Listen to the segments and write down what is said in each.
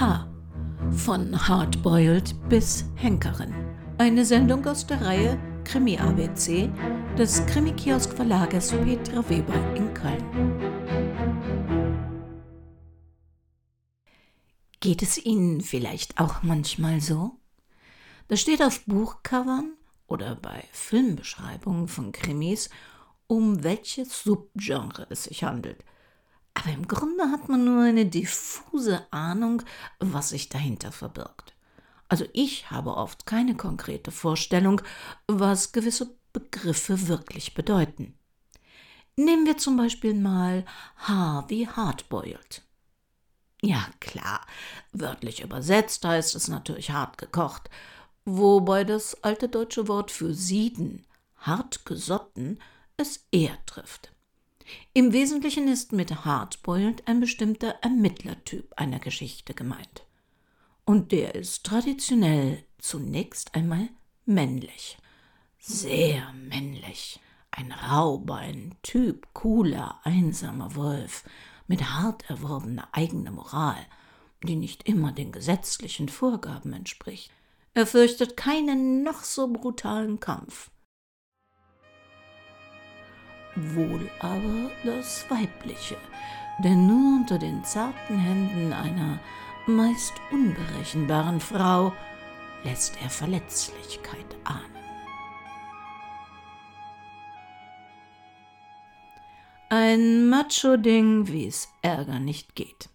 H. Von Hardboiled bis Henkerin. Eine Sendung aus der Reihe Krimi ABC des Krimi-Kiosk Verlages Petra Weber in Köln. Geht es Ihnen vielleicht auch manchmal so? Da steht auf Buchcovern oder bei Filmbeschreibungen von Krimis, um welches Subgenre es sich handelt. Aber im Grunde hat man nur eine diffuse Ahnung, was sich dahinter verbirgt. Also ich habe oft keine konkrete Vorstellung, was gewisse Begriffe wirklich bedeuten. Nehmen wir zum Beispiel mal Harvey Hardboiled. Ja, klar, wörtlich übersetzt heißt es natürlich hart gekocht, wobei das alte deutsche Wort für sieden, hart gesotten, es eher trifft. Im Wesentlichen ist mit Hardboiled ein bestimmter Ermittlertyp einer Geschichte gemeint. Und der ist traditionell zunächst einmal männlich. Sehr männlich. Ein Raubein, Typ, cooler, einsamer Wolf, mit hart erworbener eigener Moral, die nicht immer den gesetzlichen Vorgaben entspricht. Er fürchtet keinen noch so brutalen Kampf wohl aber das Weibliche, denn nur unter den zarten Händen einer meist unberechenbaren Frau lässt er Verletzlichkeit ahnen. Ein Macho-Ding, wie es Ärger nicht geht.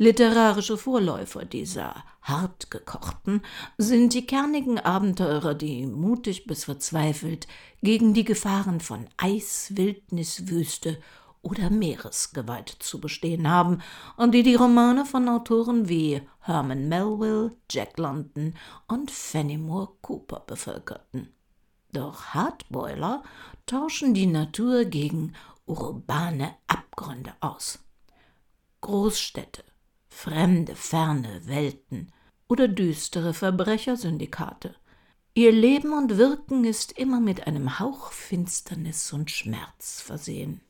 Literarische Vorläufer dieser hartgekochten sind die kernigen Abenteurer, die mutig bis verzweifelt gegen die Gefahren von Eis, Wildnis, Wüste oder Meeresgewalt zu bestehen haben und die die Romane von Autoren wie Herman Melville, Jack London und Fenimore Cooper bevölkerten. Doch Hardboiler tauschen die Natur gegen urbane Abgründe aus. Großstädte, fremde, ferne Welten oder düstere Verbrechersyndikate. Ihr Leben und Wirken ist immer mit einem Hauch Finsternis und Schmerz versehen.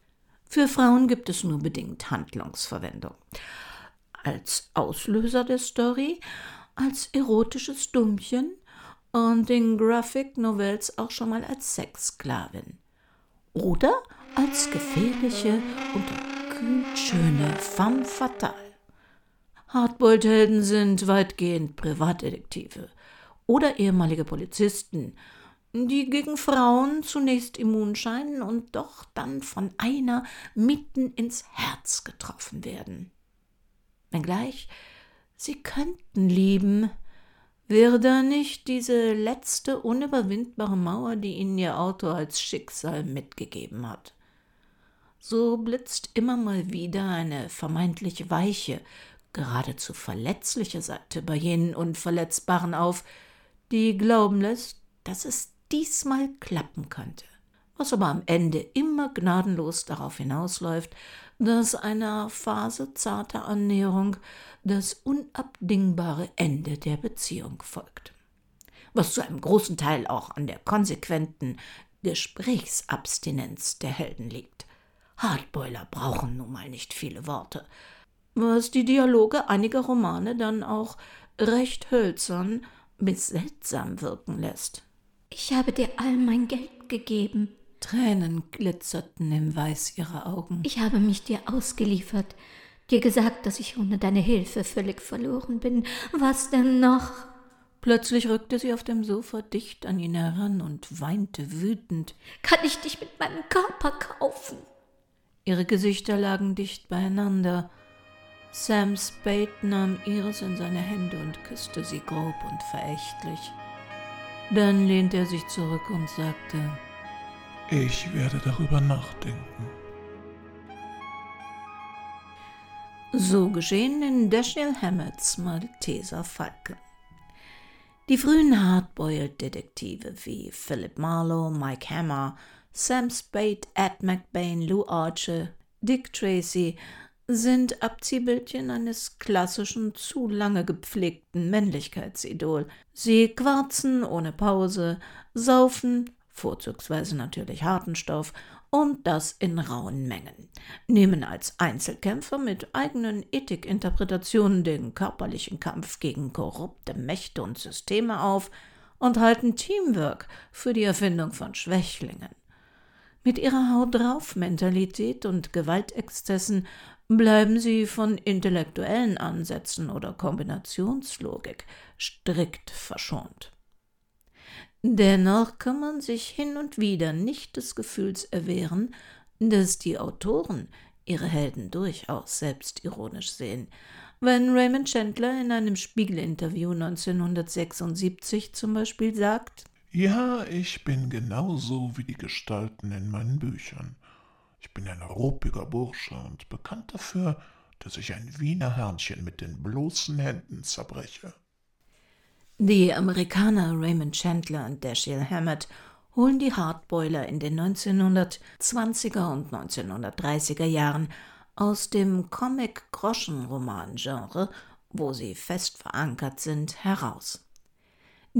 Für Frauen gibt es nur bedingt Handlungsverwendung. Als Auslöser der Story, als erotisches Dummchen und in Graphic Novels auch schon mal als Sexsklavin. Oder als gefährliche und kühlt schöne femme fatale. Hardboiled-Helden sind weitgehend Privatdetektive oder ehemalige Polizisten, die gegen Frauen zunächst immun scheinen und doch dann von einer mitten ins Herz getroffen werden. Wenngleich sie könnten lieben, wäre da nicht diese letzte unüberwindbare Mauer, die ihnen ihr Auto als Schicksal mitgegeben hat. So blitzt immer mal wieder eine vermeintlich weiche, geradezu verletzliche Seite bei jenen Unverletzbaren auf, die glauben lässt, dass es diesmal klappen könnte, was aber am Ende immer gnadenlos darauf hinausläuft, dass einer Phase zarter Annäherung das unabdingbare Ende der Beziehung folgt. Was zu einem großen Teil auch an der konsequenten Gesprächsabstinenz der Helden liegt. Hardboiler brauchen nun mal nicht viele Worte, was die Dialoge einiger Romane dann auch recht hölzern bis seltsam wirken lässt. Ich habe dir all mein Geld gegeben. Tränen glitzerten im Weiß ihrer Augen. Ich habe mich dir ausgeliefert, dir gesagt, dass ich ohne deine Hilfe völlig verloren bin. Was denn noch? Plötzlich rückte sie auf dem Sofa dicht an ihn heran und weinte wütend. Kann ich dich mit meinem Körper kaufen? Ihre Gesichter lagen dicht beieinander. Sam Spade nahm Iris in seine Hände und küsste sie grob und verächtlich. Dann lehnte er sich zurück und sagte, Ich werde darüber nachdenken. So geschehen in Dashiell Hammetts Malteser Falken. Die frühen Hardboiled-Detektive wie Philip Marlowe, Mike Hammer, Sam Spade, Ed McBain, Lou Archer, Dick Tracy sind Abziehbildchen eines klassischen, zu lange gepflegten Männlichkeitsidol. Sie quarzen ohne Pause, saufen, vorzugsweise natürlich harten Stoff, und das in rauen Mengen, nehmen als Einzelkämpfer mit eigenen Ethikinterpretationen den körperlichen Kampf gegen korrupte Mächte und Systeme auf und halten Teamwork für die Erfindung von Schwächlingen. Mit ihrer Haut drauf Mentalität und Gewaltexzessen bleiben sie von intellektuellen Ansätzen oder Kombinationslogik strikt verschont. Dennoch kann man sich hin und wieder nicht des Gefühls erwehren, dass die Autoren ihre Helden durchaus selbstironisch sehen. Wenn Raymond Chandler in einem Spiegel-Interview 1976 zum Beispiel sagt: Ja, ich bin genauso wie die Gestalten in meinen Büchern. Ich bin ein ruppiger Bursche und bekannt dafür, dass ich ein Wiener Hörnchen mit den bloßen Händen zerbreche. Die Amerikaner Raymond Chandler und Dashiell Hammett holen die Hardboiler in den 1920er und 1930er Jahren aus dem Comic-Groschenroman-Genre, wo sie fest verankert sind, heraus.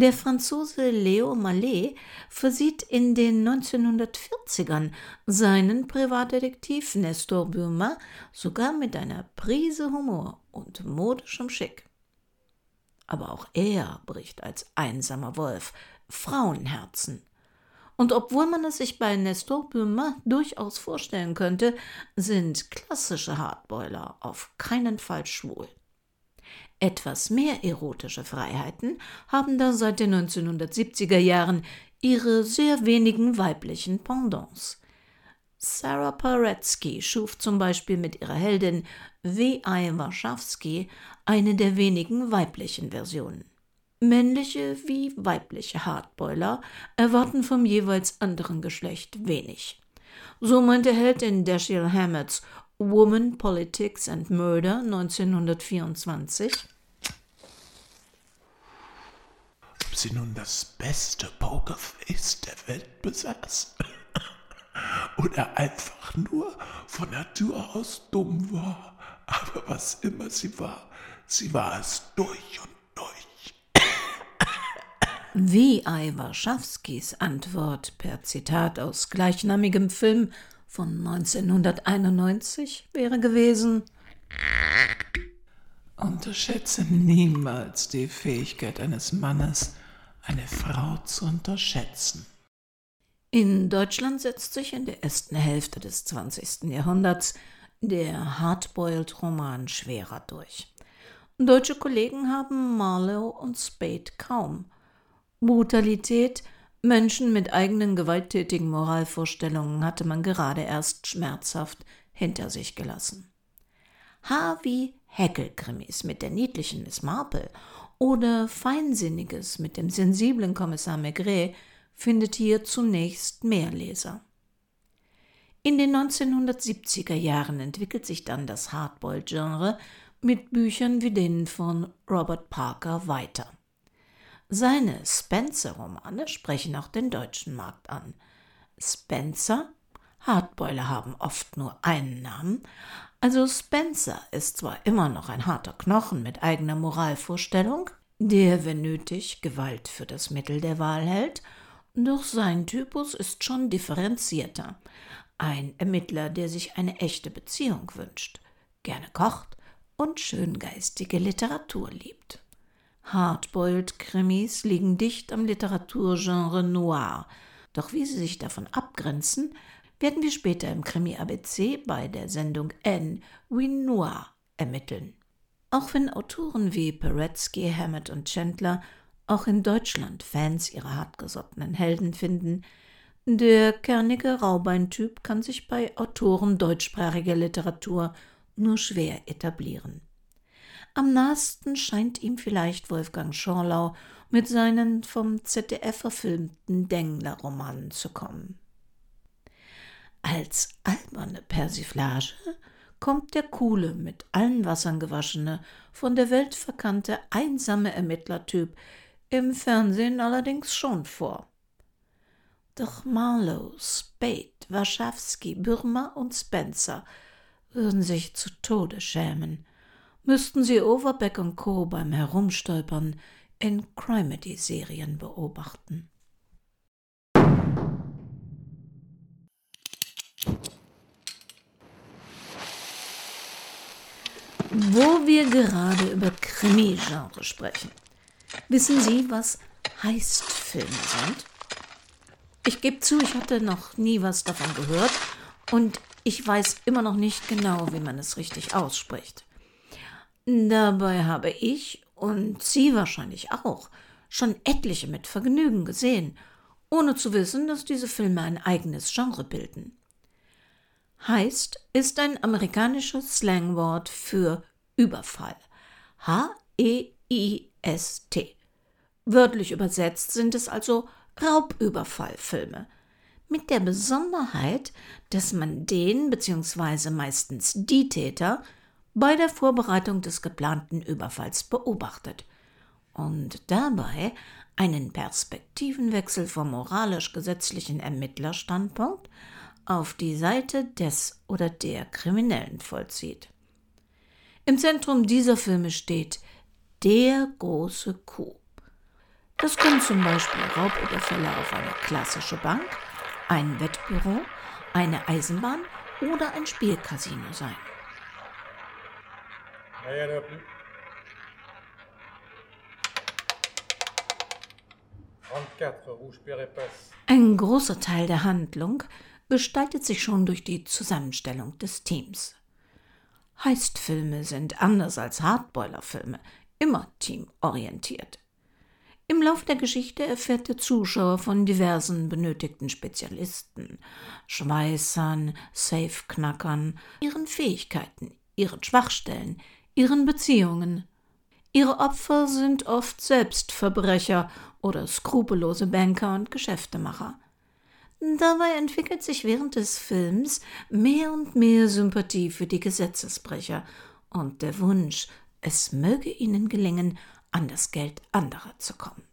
Der Franzose Leo Mallet versieht in den 1940ern seinen Privatdetektiv Nestor Burma sogar mit einer Prise Humor und modischem Schick aber auch er bricht als einsamer Wolf Frauenherzen. Und obwohl man es sich bei Nestor Böhmer durchaus vorstellen könnte, sind klassische Hardboiler auf keinen Fall schwul. Etwas mehr erotische Freiheiten haben da seit den 1970er Jahren ihre sehr wenigen weiblichen Pendants. Sarah Paretsky schuf zum Beispiel mit ihrer Heldin W.I. Warschawski eine der wenigen weiblichen Versionen. Männliche wie weibliche Hardboiler erwarten vom jeweils anderen Geschlecht wenig. So meinte Heldin Dashiell Hammetts Woman, Politics and Murder 1924. Ob sie nun das beste Pokerface der Welt besaß oder einfach nur von Natur aus dumm war. Aber was immer sie war, sie war es durch und durch. Wie I. Warschawskis Antwort per Zitat aus gleichnamigem Film von 1991 wäre gewesen: Unterschätze niemals die Fähigkeit eines Mannes, eine Frau zu unterschätzen. In Deutschland setzt sich in der ersten Hälfte des 20. Jahrhunderts der Hardboiled-Roman schwerer durch. Deutsche Kollegen haben Marlowe und Spade kaum. Brutalität, Menschen mit eigenen gewalttätigen Moralvorstellungen hatte man gerade erst schmerzhaft hinter sich gelassen. Harvey Heckel-Krimis mit der niedlichen Miss Marple oder Feinsinniges mit dem sensiblen Kommissar Maigret findet hier zunächst mehr Leser. In den 1970er Jahren entwickelt sich dann das Hardboiled-Genre mit Büchern wie denen von Robert Parker weiter. Seine Spencer-Romane sprechen auch den deutschen Markt an. Spencer? Hardboiler haben oft nur einen Namen. Also Spencer ist zwar immer noch ein harter Knochen mit eigener Moralvorstellung, der, wenn nötig, Gewalt für das Mittel der Wahl hält doch sein Typus ist schon differenzierter. Ein Ermittler, der sich eine echte Beziehung wünscht, gerne kocht und schöngeistige Literatur liebt. Hardboiled-Krimis liegen dicht am Literaturgenre Noir, doch wie sie sich davon abgrenzen, werden wir später im Krimi ABC bei der Sendung N wie Noir ermitteln. Auch wenn Autoren wie Peretzky, Hammett und Chandler auch in Deutschland Fans ihrer hartgesottenen Helden finden. Der kernige Raubeintyp kann sich bei Autoren deutschsprachiger Literatur nur schwer etablieren. Am nahesten scheint ihm vielleicht Wolfgang Schorlau mit seinen vom ZDF verfilmten Dengler-Romanen zu kommen. Als alberne Persiflage kommt der coole, mit allen Wassern gewaschene, von der Welt verkannte, einsame Ermittlertyp im Fernsehen allerdings schon vor. Doch Marlowe, Spade, Warschawski, Bürmer und Spencer würden sich zu Tode schämen, müssten sie Overbeck und Co. beim Herumstolpern in Crimedy-Serien beobachten. Wo wir gerade über Krimi-Genre sprechen, wissen Sie, was Heistfilme sind? Ich gebe zu, ich hatte noch nie was davon gehört und ich weiß immer noch nicht genau, wie man es richtig ausspricht. Dabei habe ich und Sie wahrscheinlich auch schon etliche mit Vergnügen gesehen, ohne zu wissen, dass diese Filme ein eigenes Genre bilden. Heist ist ein amerikanisches Slangwort für Überfall. H-E-I-S-T. Wörtlich übersetzt sind es also Raubüberfallfilme. Mit der Besonderheit, dass man den bzw. meistens die Täter bei der Vorbereitung des geplanten Überfalls beobachtet und dabei einen Perspektivenwechsel vom moralisch-gesetzlichen Ermittlerstandpunkt auf die Seite des oder der Kriminellen vollzieht. Im Zentrum dieser Filme steht der große Coup. Das können zum Beispiel Raubüberfälle auf eine klassische Bank, ein Wettbüro, eine Eisenbahn oder ein Spielcasino sein. Ein großer Teil der Handlung gestaltet sich schon durch die Zusammenstellung des Teams. Heistfilme sind anders als Hardboiler-Filme immer teamorientiert. Im Lauf der Geschichte erfährt der Zuschauer von diversen benötigten Spezialisten, Schweißern, Safeknackern, ihren Fähigkeiten, ihren Schwachstellen, ihren Beziehungen. Ihre Opfer sind oft selbst Verbrecher oder skrupellose Banker und Geschäftemacher. Dabei entwickelt sich während des Films mehr und mehr Sympathie für die Gesetzesbrecher und der Wunsch, es möge ihnen gelingen, an das Geld anderer zu kommen.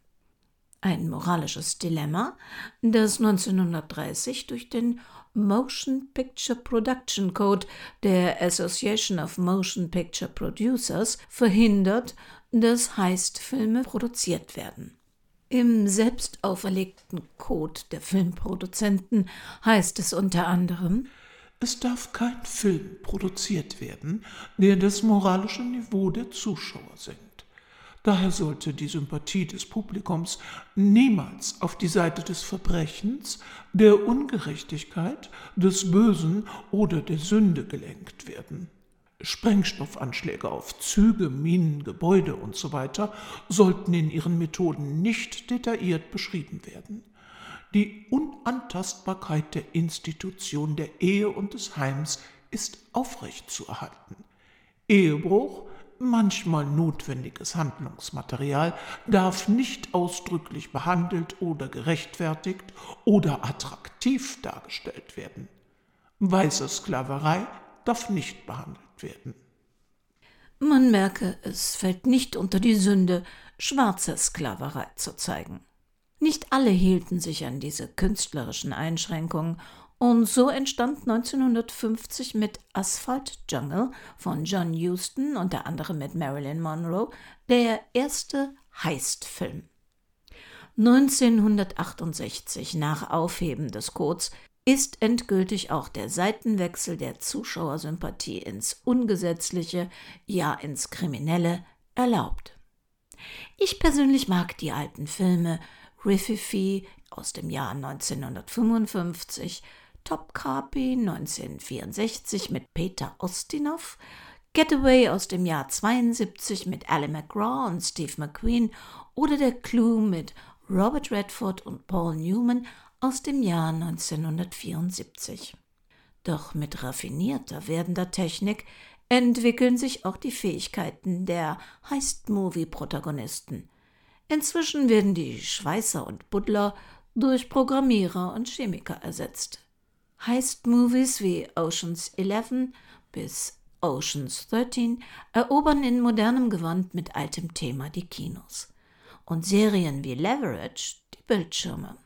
Ein moralisches Dilemma, das 1930 durch den Motion Picture Production Code der Association of Motion Picture Producers verhindert, dass Heistfilme produziert werden. Im selbst auferlegten Code der Filmproduzenten heißt es unter anderem Es darf kein Film produziert werden, der das moralische Niveau der Zuschauer senkt. Daher sollte die Sympathie des Publikums niemals auf die Seite des Verbrechens, der Ungerechtigkeit, des Bösen oder der Sünde gelenkt werden. Sprengstoffanschläge auf Züge, Minen, Gebäude usw. So sollten in ihren Methoden nicht detailliert beschrieben werden. Die Unantastbarkeit der Institution der Ehe und des Heims ist aufrechtzuerhalten. Ehebruch, manchmal notwendiges Handlungsmaterial, darf nicht ausdrücklich behandelt oder gerechtfertigt oder attraktiv dargestellt werden. Weiße Sklaverei darf nicht behandelt werden. Man merke, es fällt nicht unter die Sünde, schwarze Sklaverei zu zeigen. Nicht alle hielten sich an diese künstlerischen Einschränkungen und so entstand 1950 mit Asphalt Jungle von John Huston, unter anderem mit Marilyn Monroe, der erste Heist-Film. 1968, nach Aufheben des Codes, ist endgültig auch der Seitenwechsel der Zuschauersympathie ins Ungesetzliche, ja ins Kriminelle erlaubt. Ich persönlich mag die alten Filme Riffifi aus dem Jahr 1955, Topkapi 1964 mit Peter Ostinov, Getaway aus dem Jahr 72 mit Ali McGraw und Steve McQueen oder Der Clue mit Robert Redford und Paul Newman aus dem Jahr 1974. Doch mit raffinierter werdender Technik entwickeln sich auch die Fähigkeiten der Heist-Movie-Protagonisten. Inzwischen werden die Schweißer und Buddler durch Programmierer und Chemiker ersetzt. Heist-Movies wie Oceans 11 bis Oceans 13 erobern in modernem Gewand mit altem Thema die Kinos und Serien wie Leverage die Bildschirme.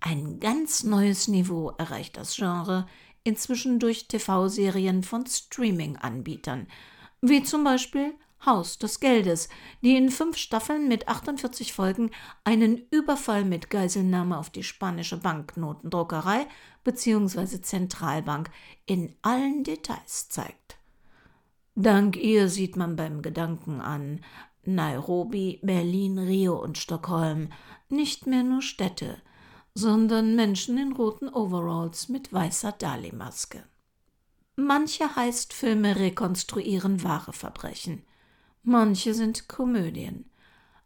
Ein ganz neues Niveau erreicht das Genre inzwischen durch TV-Serien von Streaming-Anbietern, wie zum Beispiel Haus des Geldes, die in fünf Staffeln mit 48 Folgen einen Überfall mit Geiselnahme auf die spanische Banknotendruckerei bzw. Zentralbank in allen Details zeigt. Dank ihr sieht man beim Gedanken an Nairobi, Berlin, Rio und Stockholm nicht mehr nur Städte, sondern Menschen in roten Overalls mit weißer Dali-Maske. Manche Heistfilme rekonstruieren wahre Verbrechen. Manche sind Komödien,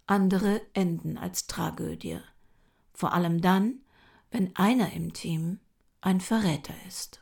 andere enden als Tragödie. Vor allem dann, wenn einer im Team ein Verräter ist.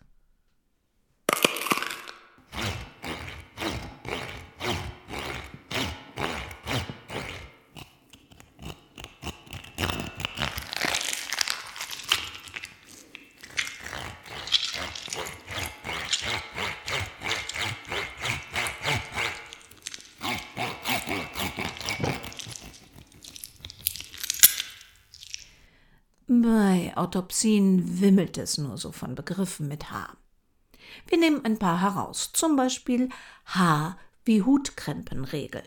Autopsien wimmelt es nur so von Begriffen mit H. Wir nehmen ein paar heraus, zum Beispiel H wie Hutkrempenregel.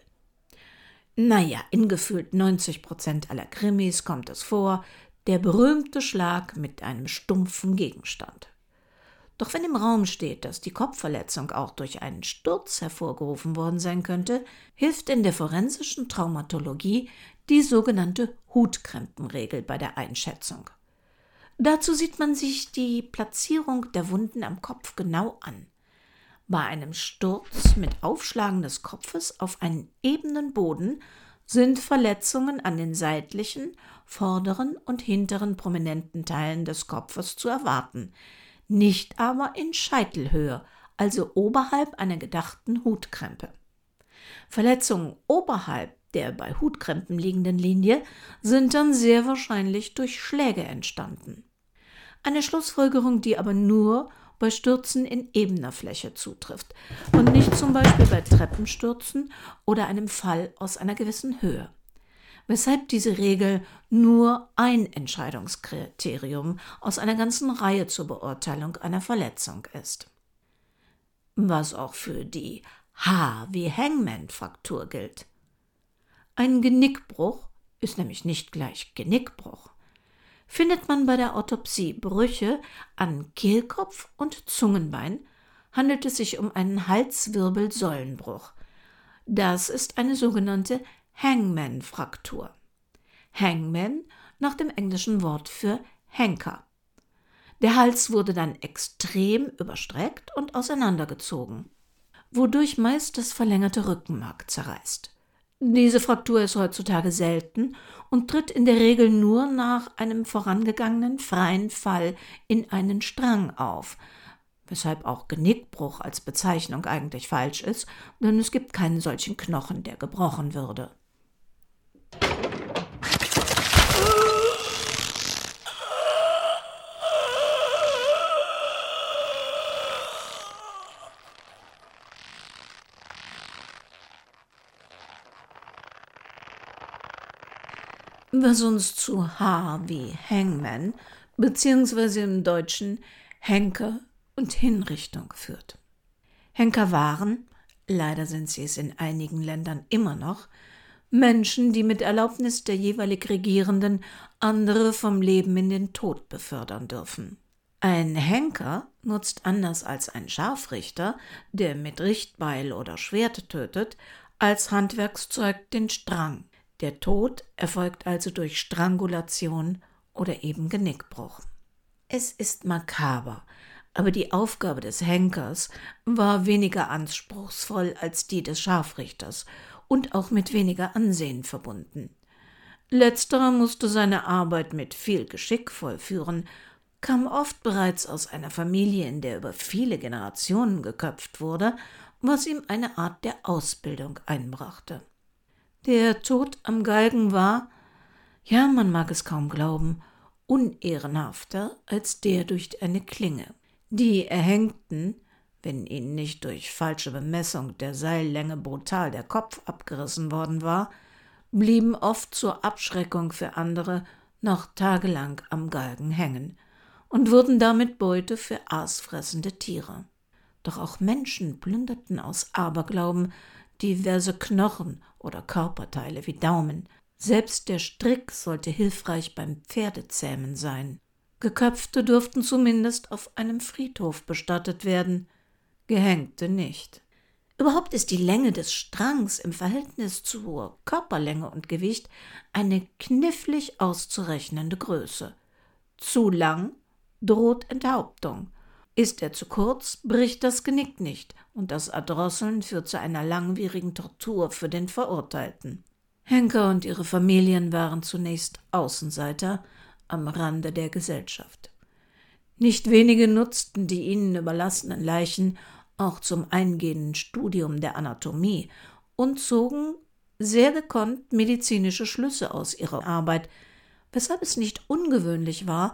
Naja, in gefühlt 90 Prozent aller Krimis kommt es vor, der berühmte Schlag mit einem stumpfen Gegenstand. Doch wenn im Raum steht, dass die Kopfverletzung auch durch einen Sturz hervorgerufen worden sein könnte, hilft in der forensischen Traumatologie die sogenannte Hutkrempenregel bei der Einschätzung. Dazu sieht man sich die Platzierung der Wunden am Kopf genau an. Bei einem Sturz mit Aufschlagen des Kopfes auf einen ebenen Boden sind Verletzungen an den seitlichen, vorderen und hinteren prominenten Teilen des Kopfes zu erwarten, nicht aber in Scheitelhöhe, also oberhalb einer gedachten Hutkrempe. Verletzungen oberhalb der bei Hutkrempen liegenden Linie sind dann sehr wahrscheinlich durch Schläge entstanden. Eine Schlussfolgerung, die aber nur bei Stürzen in ebener Fläche zutrifft und nicht zum Beispiel bei Treppenstürzen oder einem Fall aus einer gewissen Höhe. Weshalb diese Regel nur ein Entscheidungskriterium aus einer ganzen Reihe zur Beurteilung einer Verletzung ist. Was auch für die H wie Hangman-Fraktur gilt. Ein Genickbruch ist nämlich nicht gleich Genickbruch. Findet man bei der Autopsie Brüche an Kehlkopf und Zungenbein, handelt es sich um einen Halswirbelsäulenbruch. Das ist eine sogenannte Hangman-Fraktur. Hangman nach dem englischen Wort für Henker. Der Hals wurde dann extrem überstreckt und auseinandergezogen, wodurch meist das verlängerte Rückenmark zerreißt. Diese Fraktur ist heutzutage selten und tritt in der Regel nur nach einem vorangegangenen freien Fall in einen Strang auf, weshalb auch Genickbruch als Bezeichnung eigentlich falsch ist, denn es gibt keinen solchen Knochen, der gebrochen würde. Was uns zu H wie Hangman beziehungsweise im Deutschen Henker und Hinrichtung führt. Henker waren, leider sind sie es in einigen Ländern immer noch, Menschen, die mit Erlaubnis der jeweilig Regierenden andere vom Leben in den Tod befördern dürfen. Ein Henker nutzt anders als ein Scharfrichter, der mit Richtbeil oder Schwert tötet, als Handwerkszeug den Strang, der Tod erfolgt also durch Strangulation oder eben Genickbruch. Es ist makaber, aber die Aufgabe des Henkers war weniger anspruchsvoll als die des Scharfrichters und auch mit weniger Ansehen verbunden. Letzterer musste seine Arbeit mit viel Geschick vollführen, kam oft bereits aus einer Familie, in der über viele Generationen geköpft wurde, was ihm eine Art der Ausbildung einbrachte. Der Tod am Galgen war, ja, man mag es kaum glauben, unehrenhafter als der durch eine Klinge. Die Erhängten, wenn ihnen nicht durch falsche Bemessung der Seillänge brutal der Kopf abgerissen worden war, blieben oft zur Abschreckung für andere noch tagelang am Galgen hängen und wurden damit Beute für aasfressende Tiere. Doch auch Menschen plünderten aus Aberglauben diverse Knochen oder Körperteile wie Daumen. Selbst der Strick sollte hilfreich beim Pferdezähmen sein. Geköpfte durften zumindest auf einem Friedhof bestattet werden, Gehängte nicht. Überhaupt ist die Länge des Strangs im Verhältnis zur Körperlänge und Gewicht eine knifflig auszurechnende Größe. Zu lang droht Enthauptung. Ist er zu kurz, bricht das Genick nicht, und das Erdrosseln führt zu einer langwierigen Tortur für den Verurteilten. Henker und ihre Familien waren zunächst Außenseiter am Rande der Gesellschaft. Nicht wenige nutzten die ihnen überlassenen Leichen auch zum eingehenden Studium der Anatomie und zogen sehr gekonnt medizinische Schlüsse aus ihrer Arbeit, weshalb es nicht ungewöhnlich war,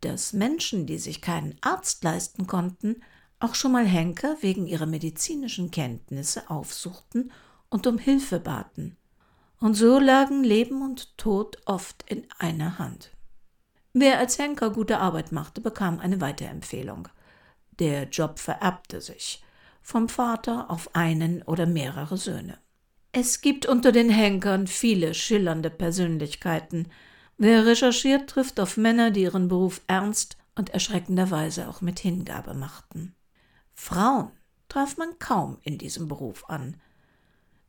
dass Menschen, die sich keinen Arzt leisten konnten, auch schon mal Henker wegen ihrer medizinischen Kenntnisse aufsuchten und um Hilfe baten. Und so lagen Leben und Tod oft in einer Hand. Wer als Henker gute Arbeit machte, bekam eine Weiterempfehlung. Der Job vererbte sich vom Vater auf einen oder mehrere Söhne. Es gibt unter den Henkern viele schillernde Persönlichkeiten. Wer recherchiert, trifft auf Männer, die ihren Beruf ernst und erschreckenderweise auch mit Hingabe machten. Frauen traf man kaum in diesem Beruf an.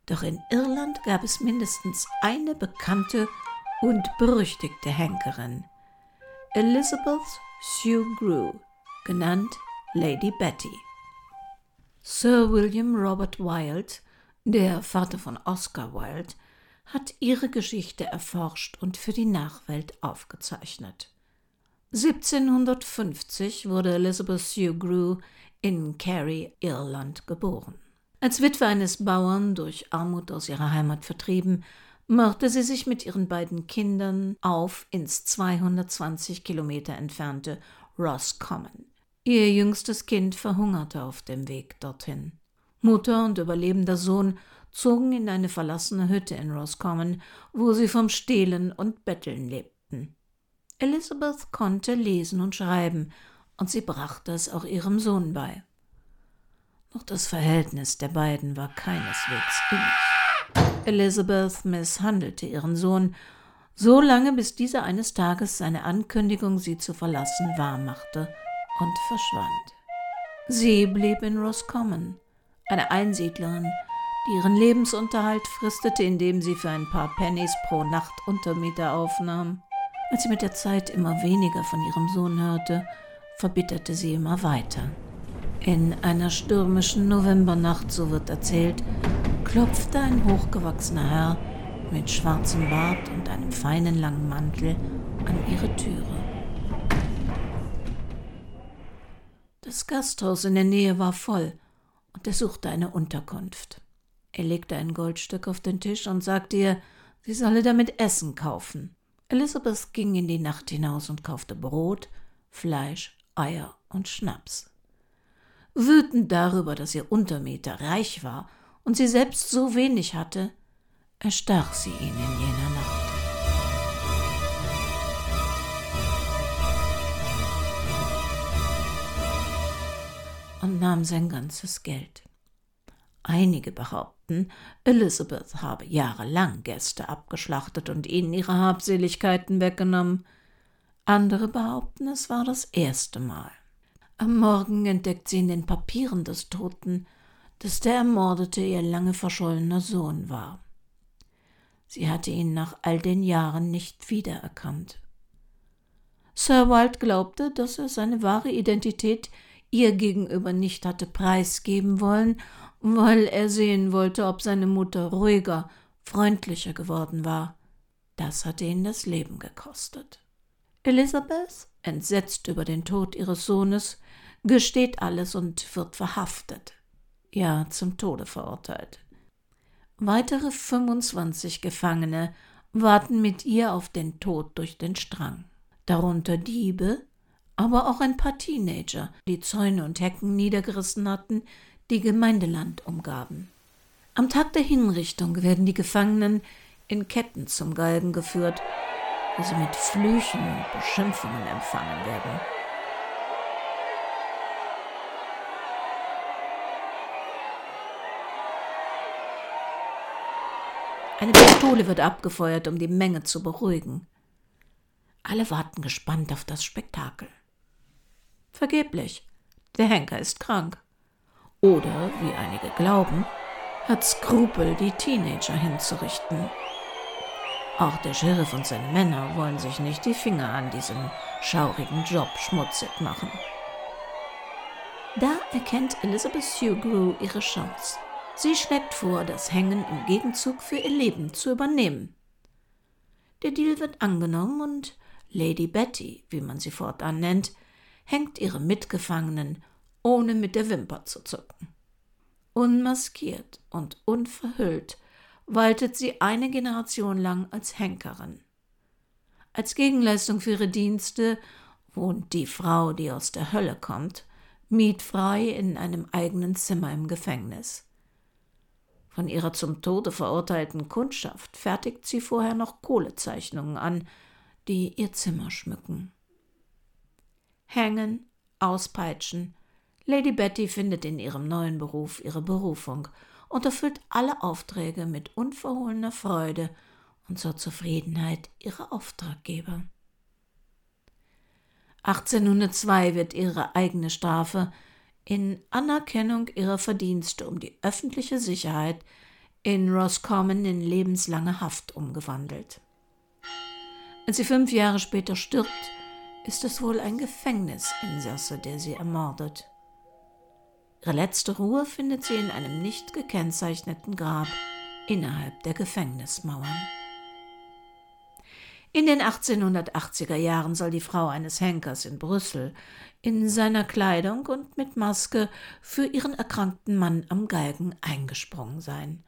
Doch in Irland gab es mindestens eine bekannte und berüchtigte Henkerin. Elizabeth Sue Grew, genannt Lady Betty. Sir William Robert Wilde, der Vater von Oscar Wilde, hat ihre Geschichte erforscht und für die Nachwelt aufgezeichnet. 1750 wurde Elizabeth Sue Grew in Kerry, Irland, geboren. Als Witwe eines Bauern durch Armut aus ihrer Heimat vertrieben, machte sie sich mit ihren beiden Kindern auf ins 220 Kilometer entfernte Roscommon. Ihr jüngstes Kind verhungerte auf dem Weg dorthin. Mutter und überlebender Sohn zogen in eine verlassene Hütte in Roscommon, wo sie vom Stehlen und Betteln lebten. Elizabeth konnte lesen und schreiben, und sie brachte es auch ihrem Sohn bei. Doch das Verhältnis der beiden war keineswegs innig. Elizabeth misshandelte ihren Sohn, so lange bis dieser eines Tages seine Ankündigung, sie zu verlassen, wahrmachte und verschwand. Sie blieb in Roscommon, eine Einsiedlerin, ihren Lebensunterhalt fristete, indem sie für ein paar Pennies pro Nacht Untermiete aufnahm. Als sie mit der Zeit immer weniger von ihrem Sohn hörte, verbitterte sie immer weiter. In einer stürmischen Novembernacht, so wird erzählt, klopfte ein hochgewachsener Herr mit schwarzem Bart und einem feinen langen Mantel an ihre Türe. Das Gasthaus in der Nähe war voll, und er suchte eine Unterkunft. Er legte ein Goldstück auf den Tisch und sagte ihr, sie solle damit Essen kaufen. Elizabeth ging in die Nacht hinaus und kaufte Brot, Fleisch, Eier und Schnaps. Wütend darüber, dass ihr Untermieter reich war und sie selbst so wenig hatte, erstach sie ihn in jener Nacht. und nahm sein ganzes Geld. Einige behaupten, Elizabeth habe jahrelang Gäste abgeschlachtet und ihnen ihre Habseligkeiten weggenommen. Andere behaupten, es war das erste Mal. Am Morgen entdeckt sie in den Papieren des Toten, dass der Ermordete ihr lange verschollener Sohn war. Sie hatte ihn nach all den Jahren nicht wiedererkannt. Sir Wilde glaubte, dass er seine wahre Identität ihr gegenüber nicht hatte preisgeben wollen, weil er sehen wollte, ob seine Mutter ruhiger, freundlicher geworden war. Das hatte ihn das Leben gekostet. Elizabeth, entsetzt über den Tod ihres Sohnes, gesteht alles und wird verhaftet, ja zum Tode verurteilt. Weitere 25 Gefangene warten mit ihr auf den Tod durch den Strang, darunter Diebe, aber auch ein paar Teenager, die Zäune und Hecken niedergerissen hatten, die Gemeindeland umgaben. Am Tag der Hinrichtung werden die Gefangenen in Ketten zum Galgen geführt, wo sie mit Flüchen und Beschimpfungen empfangen werden. Eine Pistole wird abgefeuert, um die Menge zu beruhigen. Alle warten gespannt auf das Spektakel. Vergeblich. Der Henker ist krank. Oder, wie einige glauben, hat Skrupel, die Teenager hinzurichten. Auch der Sheriff und seine Männer wollen sich nicht die Finger an diesem schaurigen Job schmutzig machen. Da erkennt Elizabeth Hugh ihre Chance. Sie schlägt vor, das Hängen im Gegenzug für ihr Leben zu übernehmen. Der Deal wird angenommen und Lady Betty, wie man sie fortan nennt, hängt ihre Mitgefangenen, ohne mit der Wimper zu zucken. Unmaskiert und unverhüllt waltet sie eine Generation lang als Henkerin. Als Gegenleistung für ihre Dienste wohnt die Frau, die aus der Hölle kommt, mietfrei in einem eigenen Zimmer im Gefängnis. Von ihrer zum Tode verurteilten Kundschaft fertigt sie vorher noch Kohlezeichnungen an, die ihr Zimmer schmücken. Hängen, auspeitschen. Lady Betty findet in ihrem neuen Beruf ihre Berufung und erfüllt alle Aufträge mit unverhohlener Freude und zur Zufriedenheit ihrer Auftraggeber. 1802 wird ihre eigene Strafe in Anerkennung ihrer Verdienste um die öffentliche Sicherheit in Roscommon in lebenslange Haft umgewandelt. Als sie fünf Jahre später stirbt, ist es wohl ein Gefängnisinsasse, der sie ermordet. Ihre letzte Ruhe findet sie in einem nicht gekennzeichneten Grab innerhalb der Gefängnismauern. In den 1880er Jahren soll die Frau eines Henkers in Brüssel in seiner Kleidung und mit Maske für ihren erkrankten Mann am Galgen eingesprungen sein.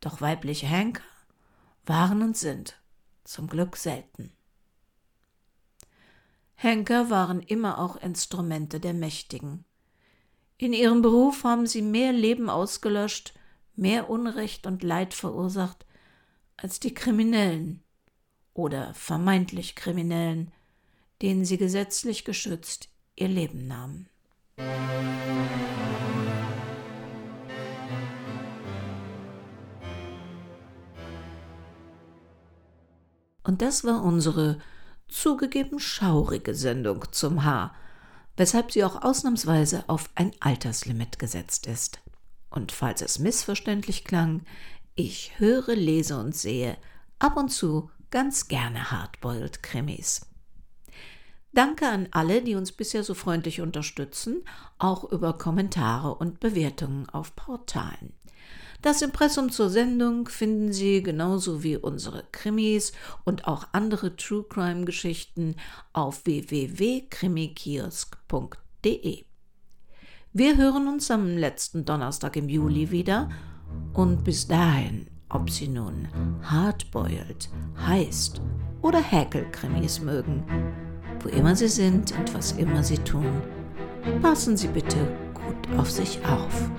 Doch weibliche Henker waren und sind zum Glück selten. Henker waren immer auch Instrumente der Mächtigen. In ihrem Beruf haben sie mehr Leben ausgelöscht, mehr Unrecht und Leid verursacht als die Kriminellen oder vermeintlich Kriminellen, denen sie gesetzlich geschützt ihr Leben nahmen. Und das war unsere zugegeben schaurige Sendung zum Haar, weshalb sie auch ausnahmsweise auf ein Alterslimit gesetzt ist. Und falls es missverständlich klang, ich höre, lese und sehe ab und zu ganz gerne Hardboiled Krimis. Danke an alle, die uns bisher so freundlich unterstützen, auch über Kommentare und Bewertungen auf Portalen. Das Impressum zur Sendung finden Sie genauso wie unsere Krimis und auch andere True Crime Geschichten auf www.krimikiosk.de. Wir hören uns am letzten Donnerstag im Juli wieder und bis dahin ob sie nun hardboiled, heißt oder Häkelkrimis mögen. Wo immer sie sind und was immer sie tun, passen Sie bitte gut auf sich auf.